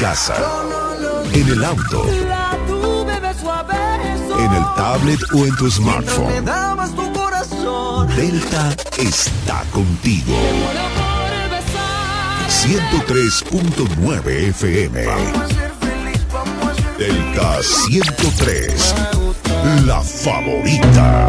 Casa. En el auto. En el tablet o en tu smartphone. Delta está contigo. 103.9 FM. Delta 103. La favorita.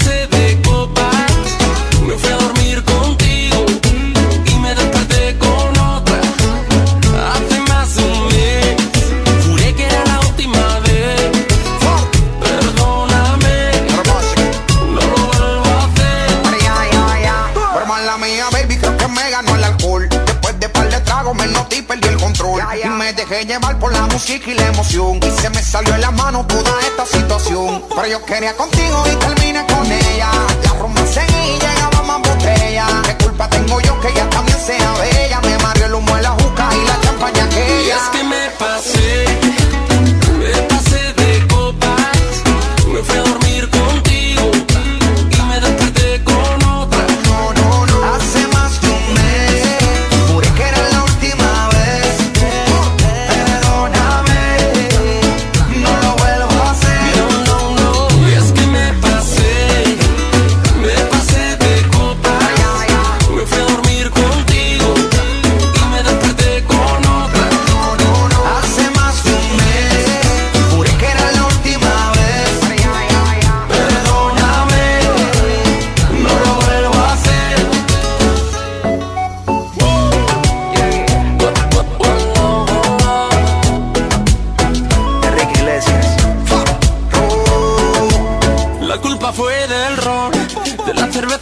llevar por la música y la emoción. Y se me salió en la mano toda esta situación. Pero yo quería contigo y terminé con ella. La rumba y llegaba más botella. ¿Qué culpa tengo yo que ella también sea bella? Me mareó el humo de la juca y la champaña Y aquella. es que me pasé,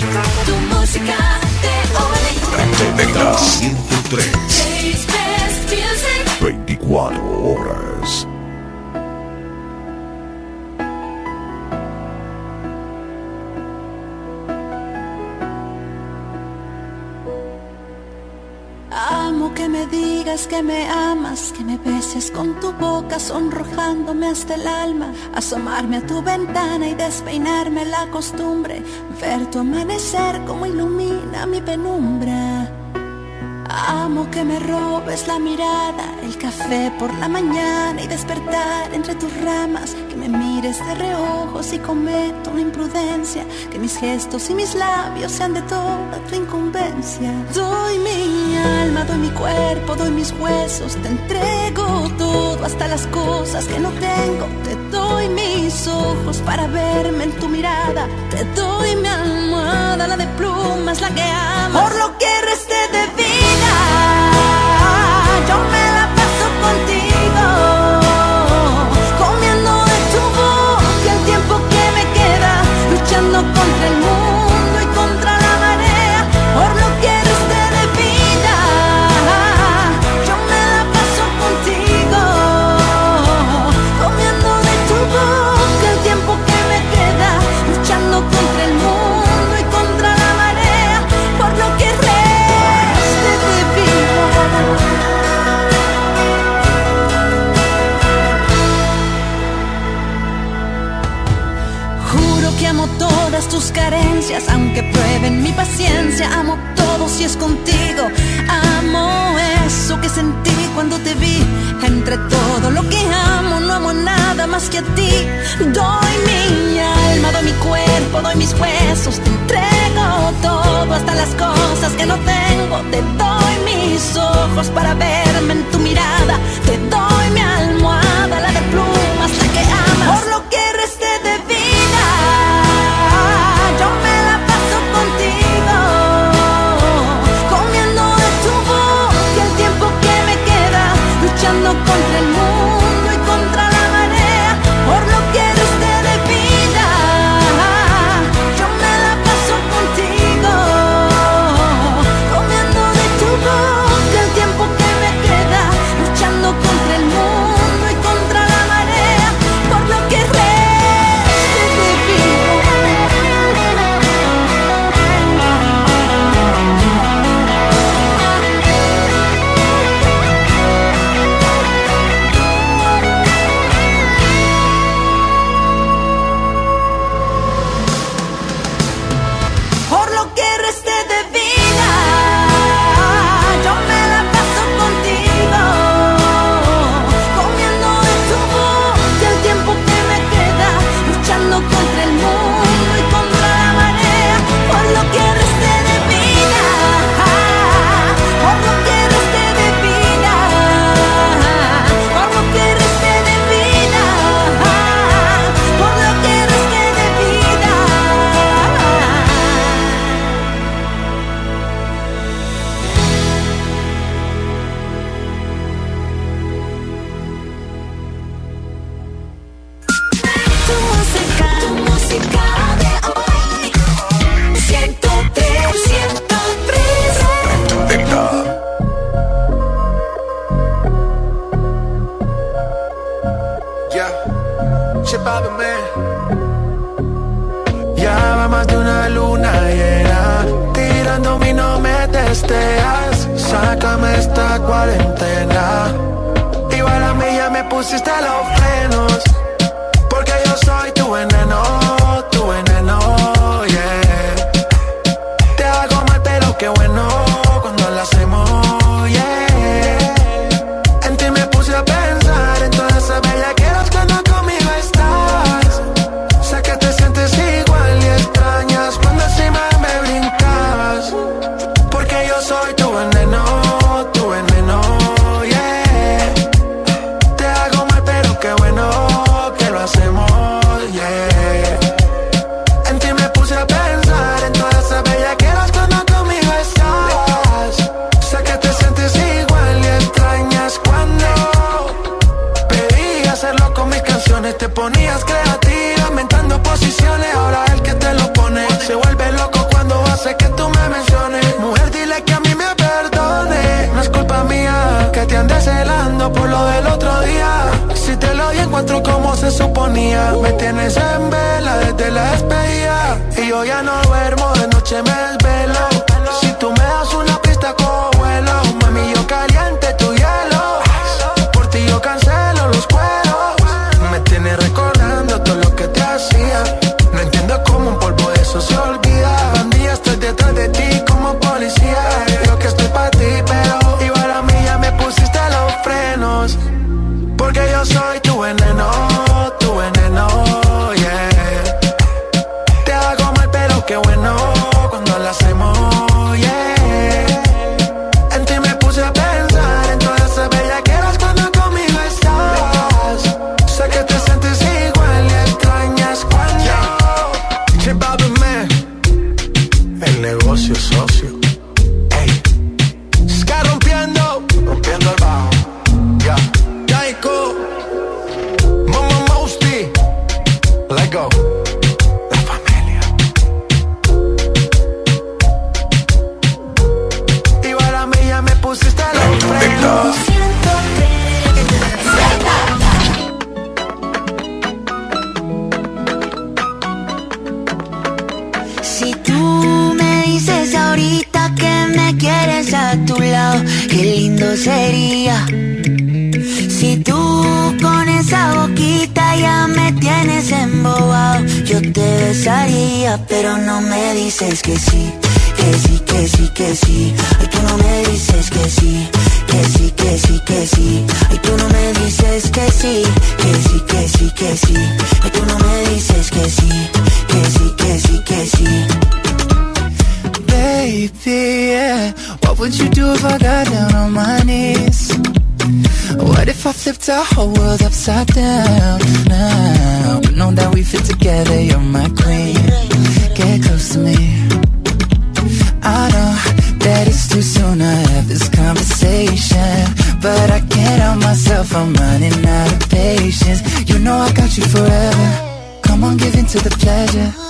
Tu música de Delta 103. hoy. Best Music. 24 horas. Que me amas, que me beses con tu boca, sonrojándome hasta el alma, asomarme a tu ventana y despeinarme la costumbre, ver tu amanecer como ilumina mi penumbra. Amo que me robes la mirada, el café por la mañana y despertar entre tus ramas, mires de reojo si cometo una imprudencia, que mis gestos y mis labios sean de toda tu incumbencia. Doy mi alma, doy mi cuerpo, doy mis huesos, te entrego todo, hasta las cosas que no tengo. Te doy mis ojos para verme en tu mirada, te doy mi almohada, la de plumas, la que amas. Por lo que reste cuatro como se suponía. Me tienes en vela desde la despedida. Y yo ya no duermo, de noche me desvelo. Si tú me das una pista, cojo vuelo. Mami, yo caliente tu hielo. Por ti yo cancelo los cueros. Me tienes recordando todo lo que te hacía. No entiendo cómo un polvo de eso se olvida. Bandía, estoy detrás de ti como policía. If I got down on my knees? What if I flipped our whole world upside down now? But know that we fit together, you're my queen. Get close to me. I know that it's too soon to have this conversation. But I can't help myself, I'm running out of patience. You know I got you forever. Come on, give in to the pleasure.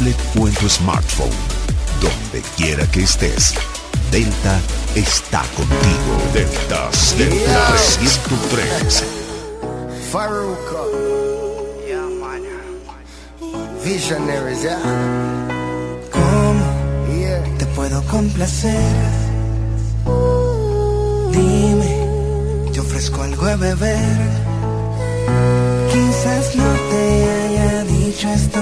Tablet o en tu smartphone. Donde quiera que estés. Delta está contigo. Delta 103. Faruka. Visionaries, yeah. ¿Cómo Yeah. te puedo complacer? Dime, te ofrezco algo de beber. Quizás no te haya dicho esto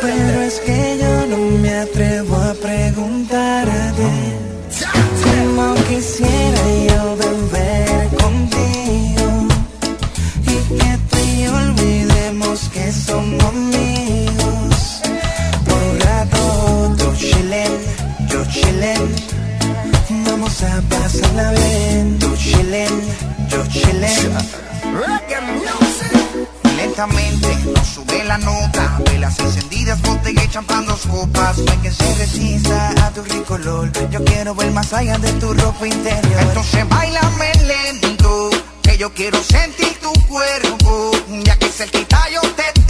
pero es que yo no me atrevo a preguntarte. Como quisiera yo beber contigo y que tú y yo olvidemos que somos amigos. Por un rato tú chillen, yo chillen. Vamos a pasarla bien. Tú chillen, yo music. Nos sube la nota Velas encendidas, botella y champán, copas No hay que se resista a tu rico olor. Yo quiero ver más allá de tu ropa interior. Entonces bailame lento Que yo quiero sentir tu cuerpo. Ya que cerquita yo te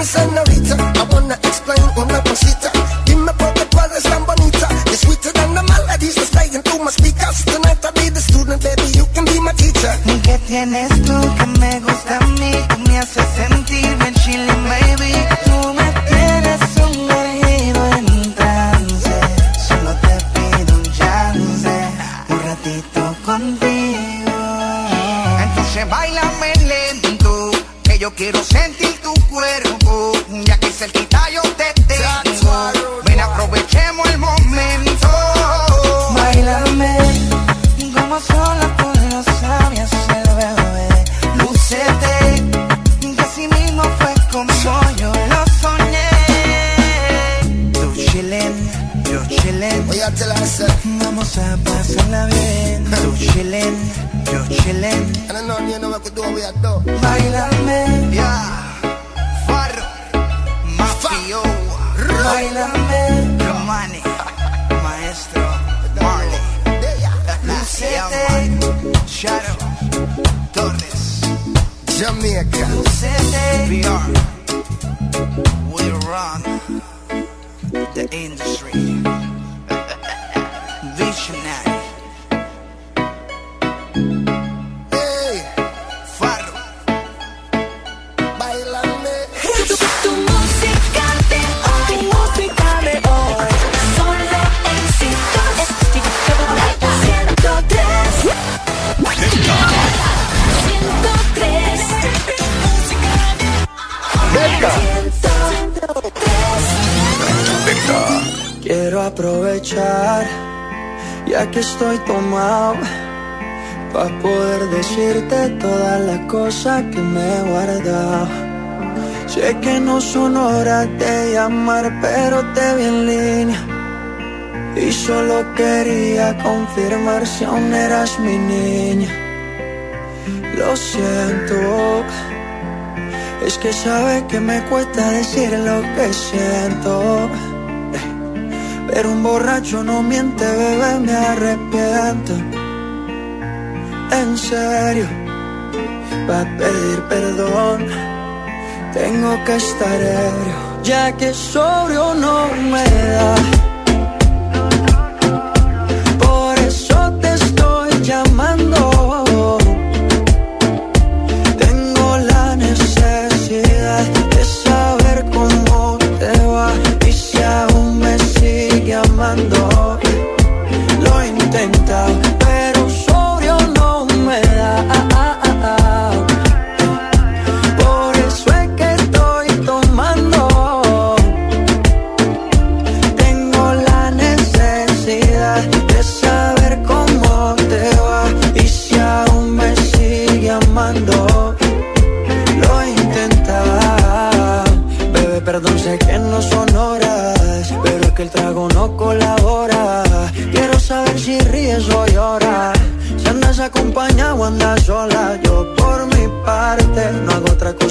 me, señorita, I wanna explain me he guardado. Sé que no son horas de llamar, pero te vi en línea. Y solo quería confirmar si aún eras mi niña. Lo siento, es que sabe que me cuesta decir lo que siento. Pero un borracho no miente, bebé, me arrepiento. En serio, va a pedir perdón. Tengo que estar ebrio, ya que sobrio no me da.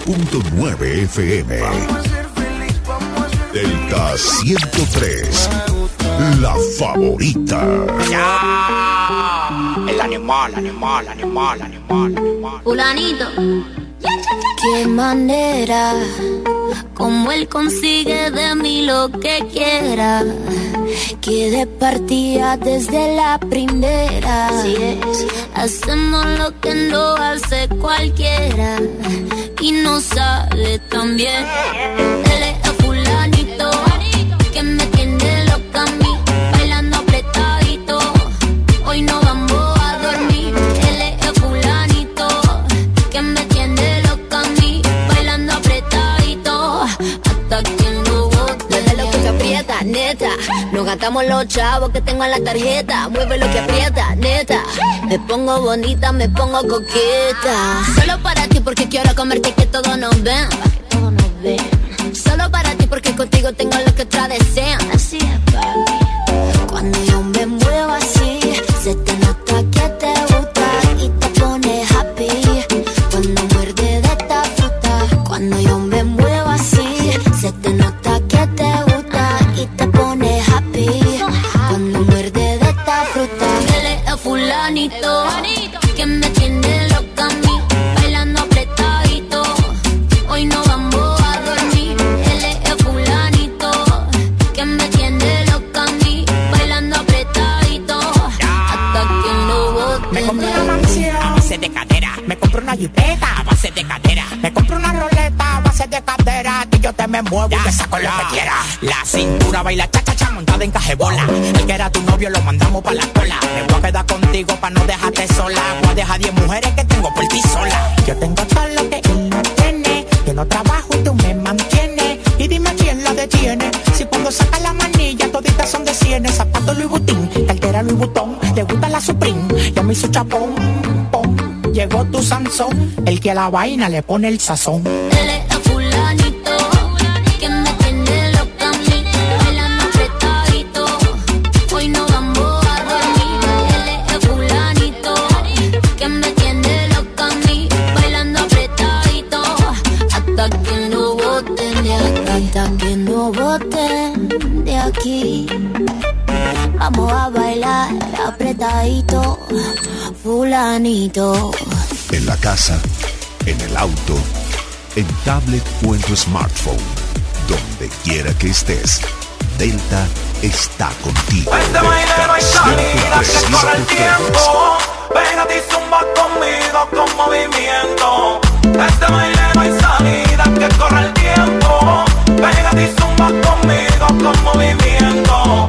103.9 FM. Delta 103. La favorita. El animal, animal, animal, animal, animal. Fulanito. Qué manera, como él consigue de mí lo que quiera. Que de partida desde la primera. Hacemos lo que no hace cualquiera. Y no sale tan bien. Nos gastamos los chavos que tengo en la tarjeta. Mueve lo que aprieta, neta. Me pongo bonita, me pongo coqueta. Solo para ti porque quiero comerte que todos nos ven. Nos ven. Solo para ti porque contigo tengo lo que otras desean. Así es, papi. Cuando yo me muevo así, se te nota que a dejar 10 mujeres que tengo por ti sola. Yo tengo todo lo que él no tiene. Yo no trabajo y tú me mantienes. Y dime quién la detiene. Si cuando saca la manilla toditas son de cienes. Zapato Louis Vuitton, cartera Louis Vuitton. Le gusta la Supreme, ya me hizo chapón. Llegó tu Sansón, el que a la vaina le pone el sazón. Fulanito. En la casa, en el auto, en tablet o en tu smartphone. Donde quiera que estés. Delta está contigo. Este baile no hay salida, que corre el tiempo. Pégate y zumba conmigo con movimiento. Este baile no hay salida, que corre el tiempo. Pégate y zumba conmigo con movimiento.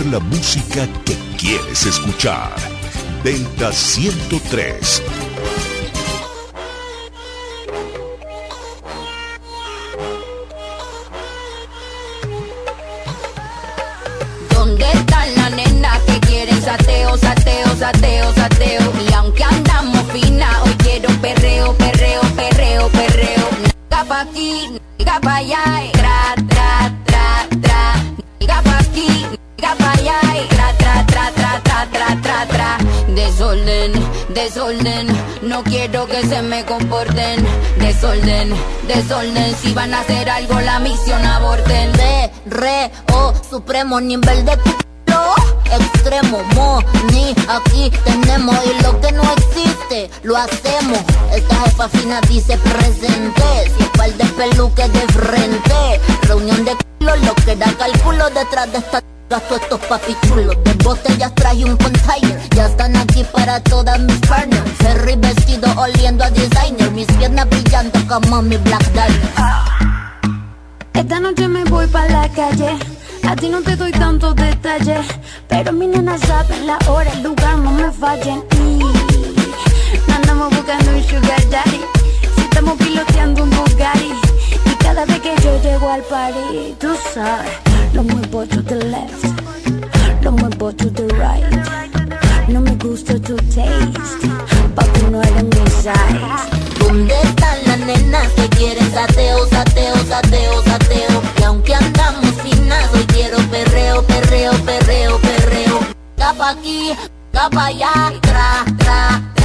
la música que quieres escuchar. Delta 103. ¿Dónde están las nenas que quieren sateo, sateo, sateo, sateo? Y aunque andamos fina, hoy quiero perreo, perreo, perreo, perreo. Naga pa' aquí, naga pa' allá. Eh. Desorden, desorden, no quiero que se me comporten. Desorden, desorden, si van a hacer algo la misión aborten. Re, re, oh, supremo nivel de extremo, mo ni aquí tenemos y lo que no existe, lo hacemos. Esta jefa fina dice presente, si par de peluques de frente, reunión de culo, lo que da cálculo detrás de esta Gasto estos papi chulos De botellas traje un container Ya están aquí para todas mis partners Ferry vestido oliendo a designer Mis piernas brillando como mi Black Diamond Esta noche me voy pa' la calle. A ti no te doy tantos detalles. Pero mi nena saben la hora, el lugar, no me fallen. Y andamos buscando un sugar daddy. Si estamos piloteando un Bugatti. Cada vez que yo llego al party, tú sabes, lo muevo to the left. Lo muevo to the right. No me gusta tu taste. Papi, no eres mi size. ¿Dónde están las nenas que quieren sateo, sateo, sateo, sateo? Y aunque andamos finas, hoy quiero perreo, perreo, perreo, perreo. Capa aquí, capa allá, tra, tra, tra.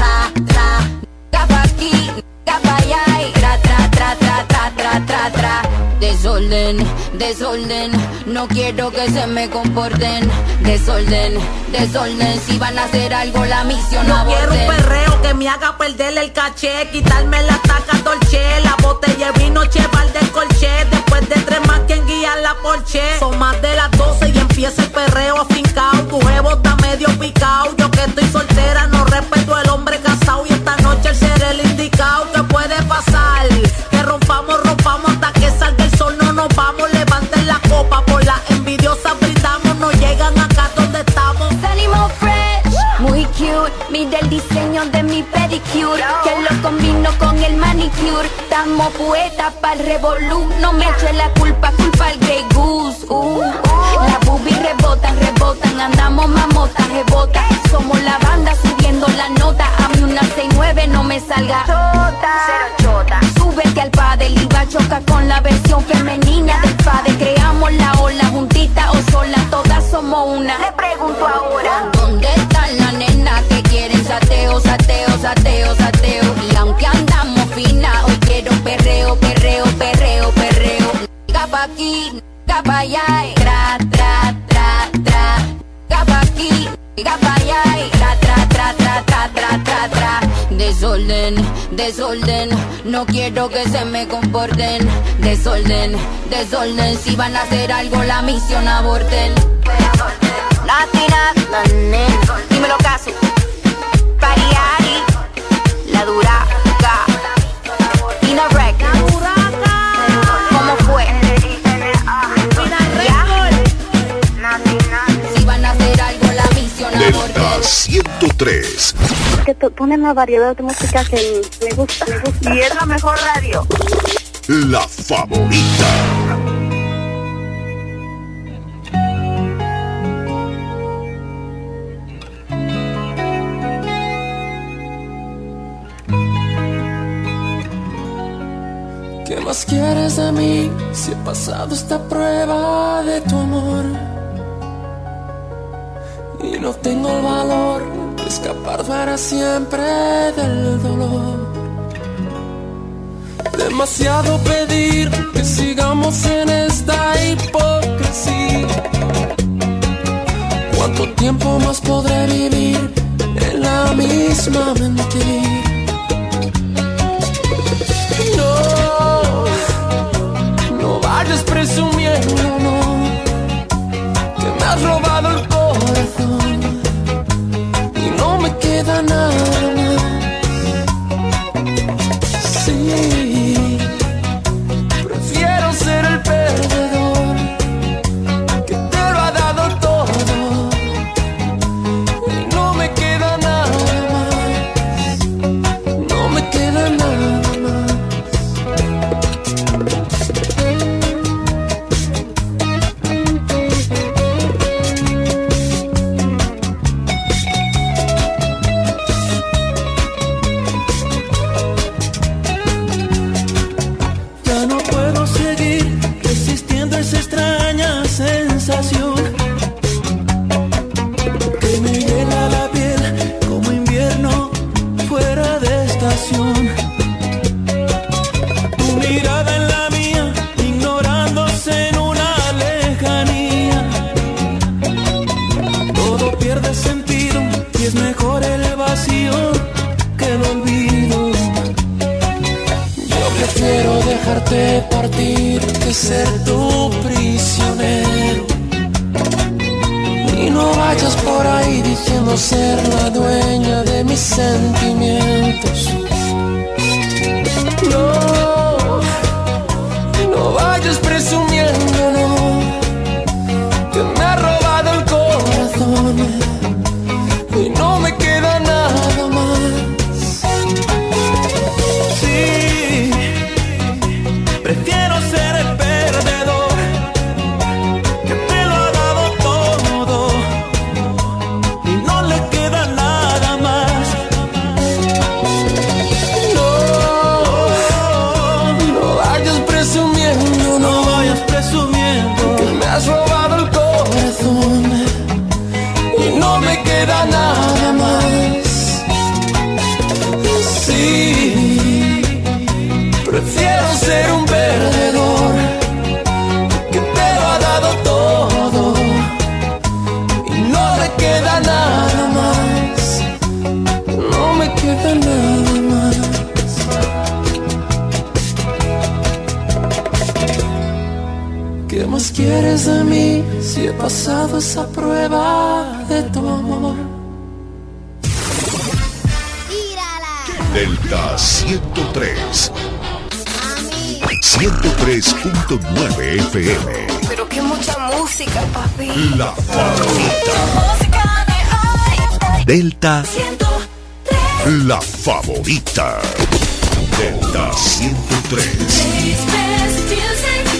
Desorden, desorden, no quiero que se me comporten. Desorden, desorden, si van a hacer algo la misión No quiero un perreo que me haga perder el caché, quitarme la taca dolce, la botella de vino cheval del colché, después de tres más quien guía la porche. Son más de las 12 y empieza el perreo afincao, tu está Mira el diseño de mi pedicure, que lo combino con el manicure. Estamos poetas para revolú. No me eche la culpa, culpa al Grey Goose. Uh, Las boobies rebotan, rebotan, andamos mamotas, rebotan. Somos la banda subiendo la nota. A mí una 69 no me salga Cero chota. Súbete al padre, iba a chocar con la versión femenina del padre. Creamos la ola juntita o sola, todas somos una. Le pregunto ahora. ¿Dónde están las sateo, sateo, sateo, sateo? Y aunque andamos fina, hoy quiero perreo, perreo, perreo, perreo. Capa aquí, capa allá, y tra, tra, tra, tra. Capa aquí, capa allá, y tra, tra, tra, tra, tra, tra, tra, tra. Desorden, desorden, no quiero que se me comporten. Desorden, desorden, si van a hacer algo la misión aborten. La nena, dímelo caso. Pariari, la duraca. Ina Rec. ¿Cómo fue? Si van a hacer algo la misión. Delta 103. que ponen una variedad de música que me gusta, me gusta. Y es la mejor radio. La favorita. ¿Qué más quieres de mí si he pasado esta prueba de tu amor? Y no tengo el valor de escapar para siempre del dolor. Demasiado pedir que sigamos en esta hipocresía. ¿Cuánto tiempo más podré vivir en la misma mentira? No, vayas presumiendo, no, que me has robado el corazón. Y no me queda nada La favorita. Delta 103.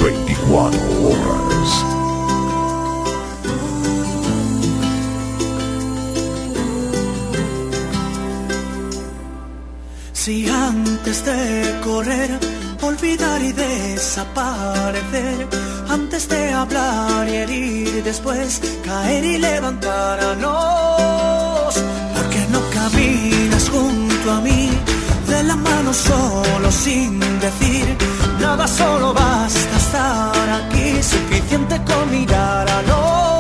24 horas. Si antes de correr, olvidar y desaparecer, antes de hablar y herir, después caer y levantar a no de la mano solo sin decir nada, solo basta estar aquí, suficiente con mirar a los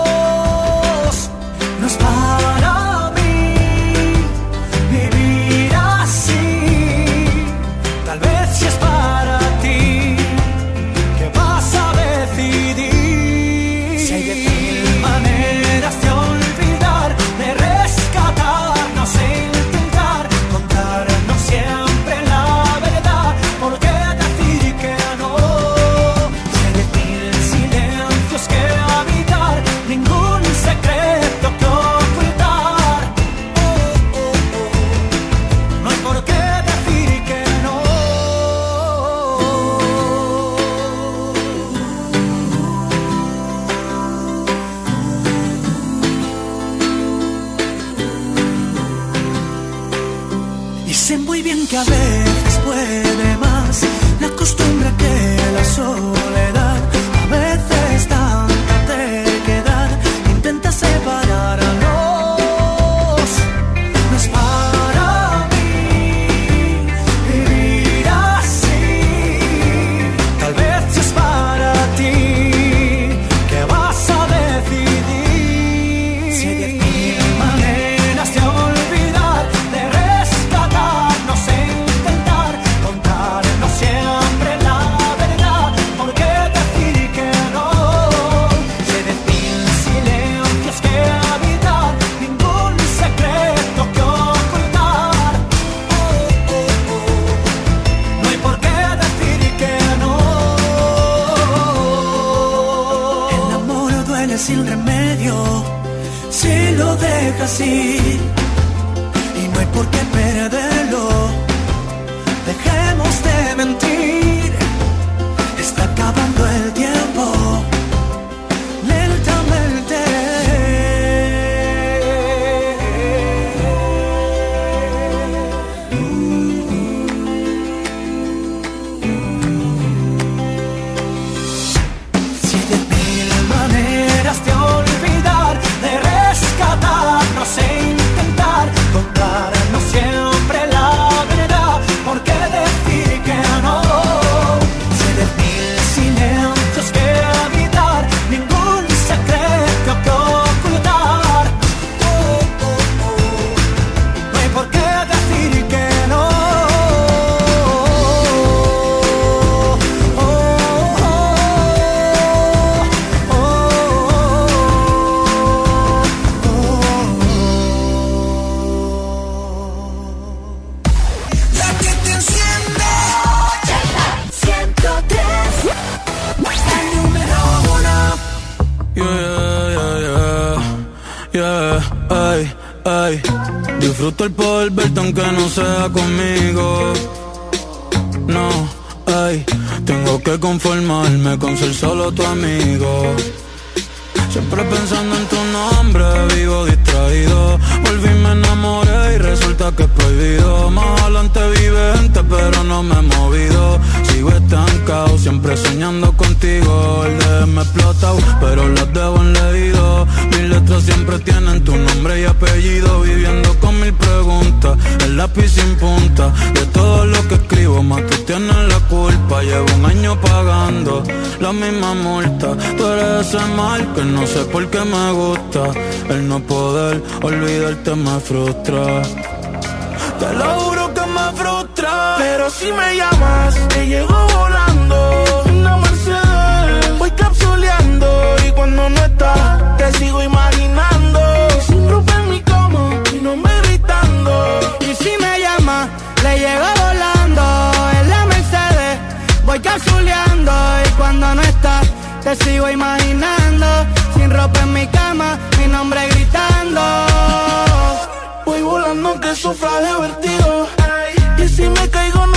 frustra. Te lo juro que me frustra. Pero si me llamas, te llego volando. Una Mercedes, voy capsuleando. Y cuando no estás, te sigo imaginando. Sin ropa en mi cama, y no me gritando. Y si me llama, le llego volando en la Mercedes. Voy capsuleando y cuando no estás, te sigo imaginando. Sin ropa en mi cama, mi nombre gritando. Volando que sufra de vertigo. Y si me caigo, no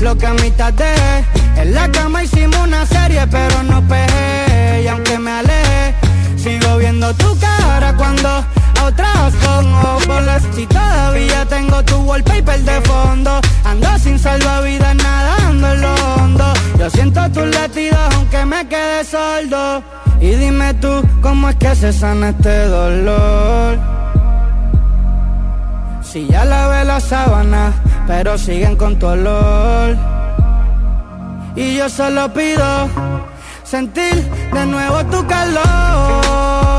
lo que a mitad. En la cama hicimos una serie, pero no pegué. Y aunque me aleje, sigo viendo tu cara cuando a otras pongo bolas. Si todavía tengo tu wallpaper de fondo, ando sin salvavidas nadando en lo hondo. Yo siento tus latidos aunque me quede sordo. Y dime tú, ¿cómo es que se sana este dolor? Si ya lavé la sábana, pero siguen con tu olor. Y yo solo pido sentir de nuevo tu calor.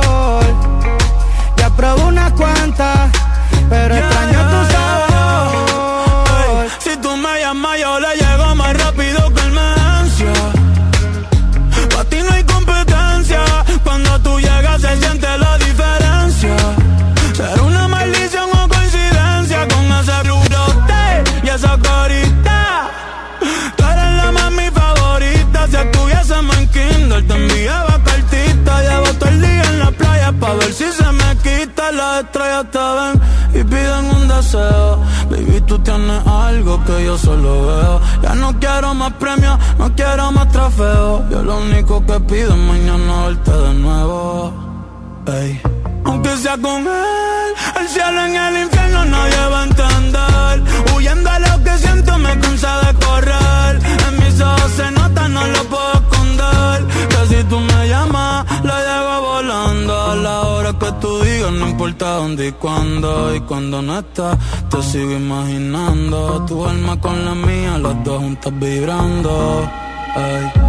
Importa dónde y cuándo. Y cuando no estás, te sigo imaginando. Tu alma con la mía, las dos juntas vibrando. Ey.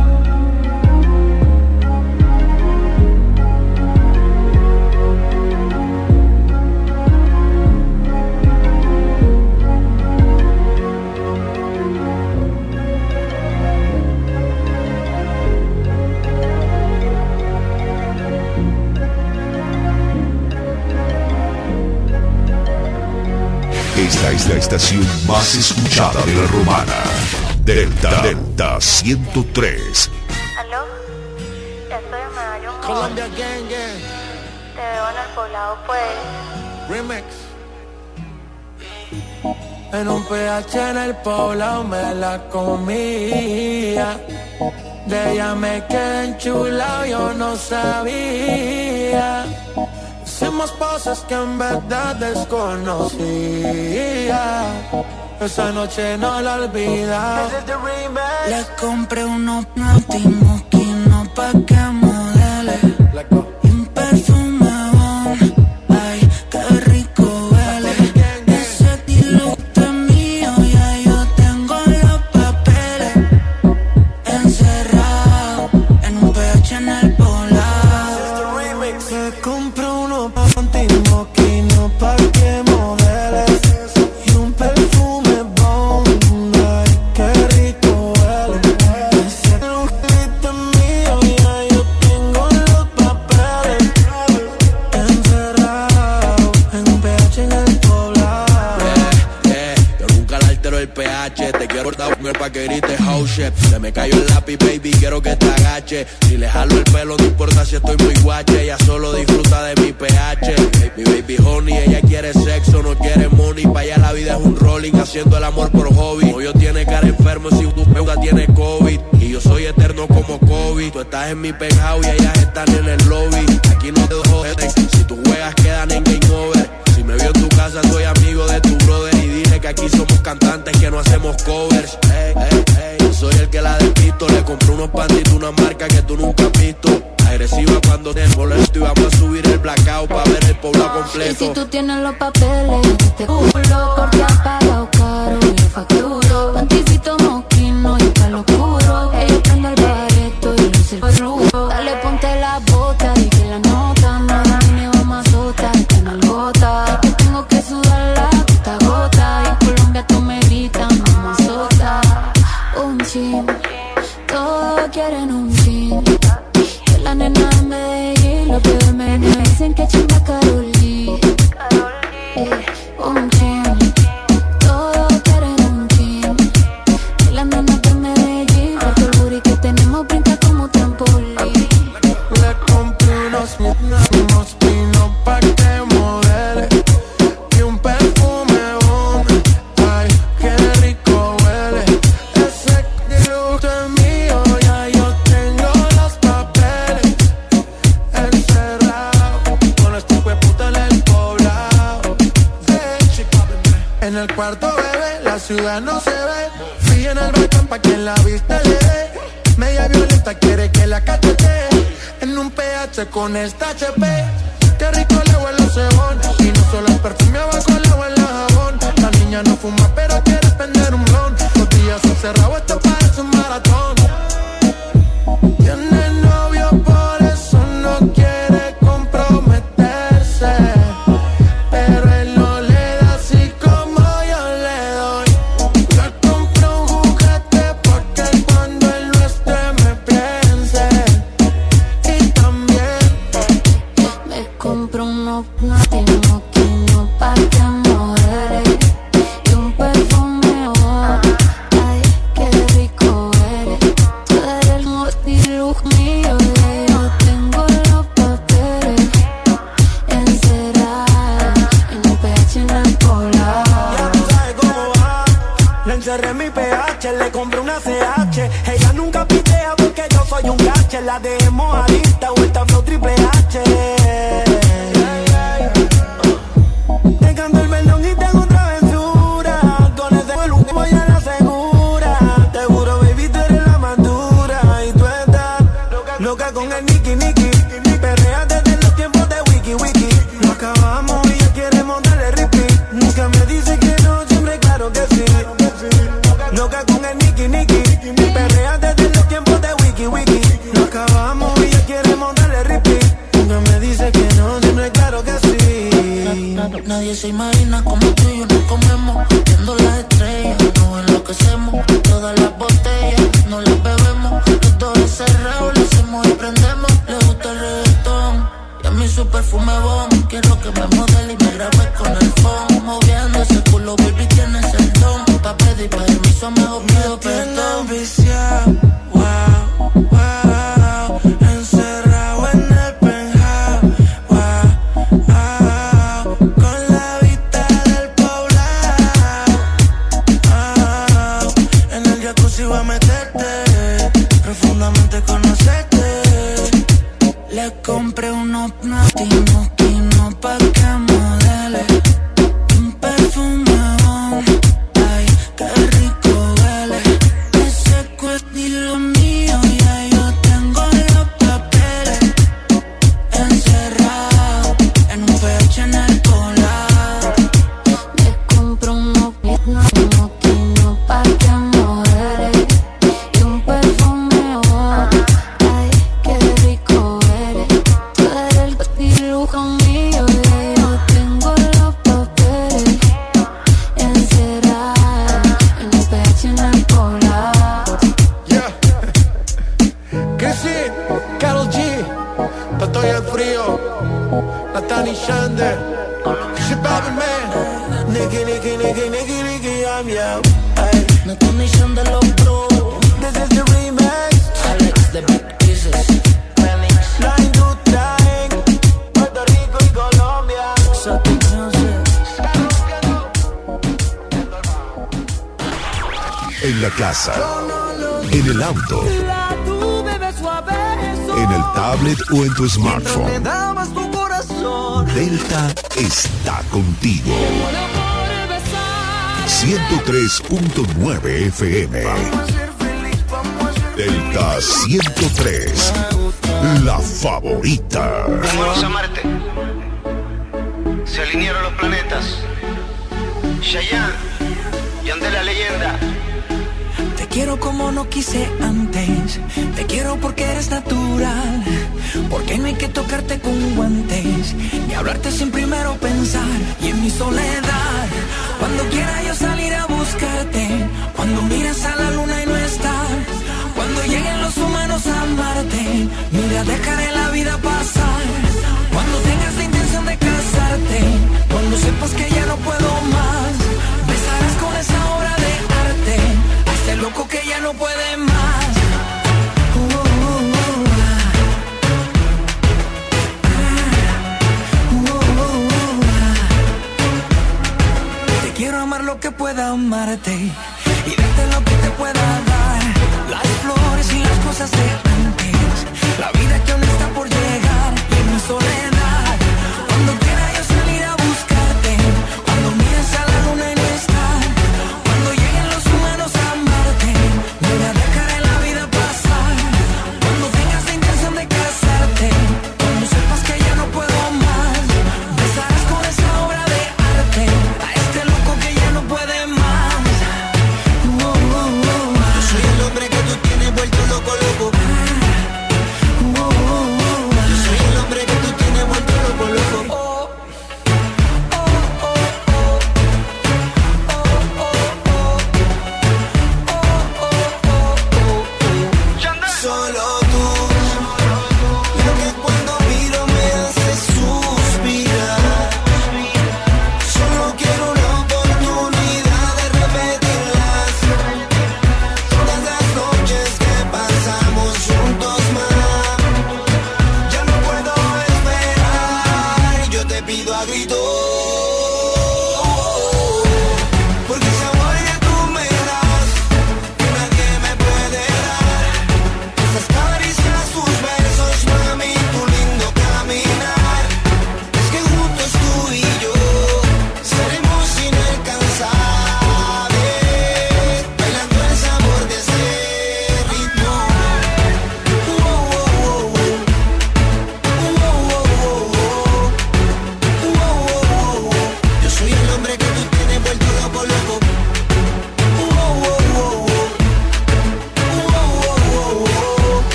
Estación más escuchada de la romana. Delta Delta 103. ¿Aló? Estoy en. Colombia Gang Gang. Te veo en el poblado, pues. Remix. En un PH en el poblado me la comía. De ella me quedé enchulado, yo no sabía. Hicimos cosas que en verdad desconocía. Esa noche no la olvidaba. Le compré unos últimos 500 like a con esta che se imagina como tú En la casa, en el auto, en el tablet o en tu smartphone. Delta está contigo. 103.9 FM. Delta 103. La favorita. Vamos a Marte. Alinearon los planetas. Shayan, Yandel la leyenda. Te quiero como no quise antes. Te quiero porque eres natural. Porque no hay que tocarte con guantes. Ni hablarte sin primero pensar. Y en mi soledad, cuando quiera yo salir a buscarte. Cuando miras a la luna y no estás. Cuando lleguen los humanos a amarte. Mira, dejaré la vida pasar. Cuando tengas la de casarte. Cuando sepas que ya no puedo más, besarás con esa obra de arte. Hasta el este loco que ya no puede más. Te Quiero amar lo que pueda amarte y darte lo que te pueda dar. Las flores y las cosas de antes, la vida que aún está por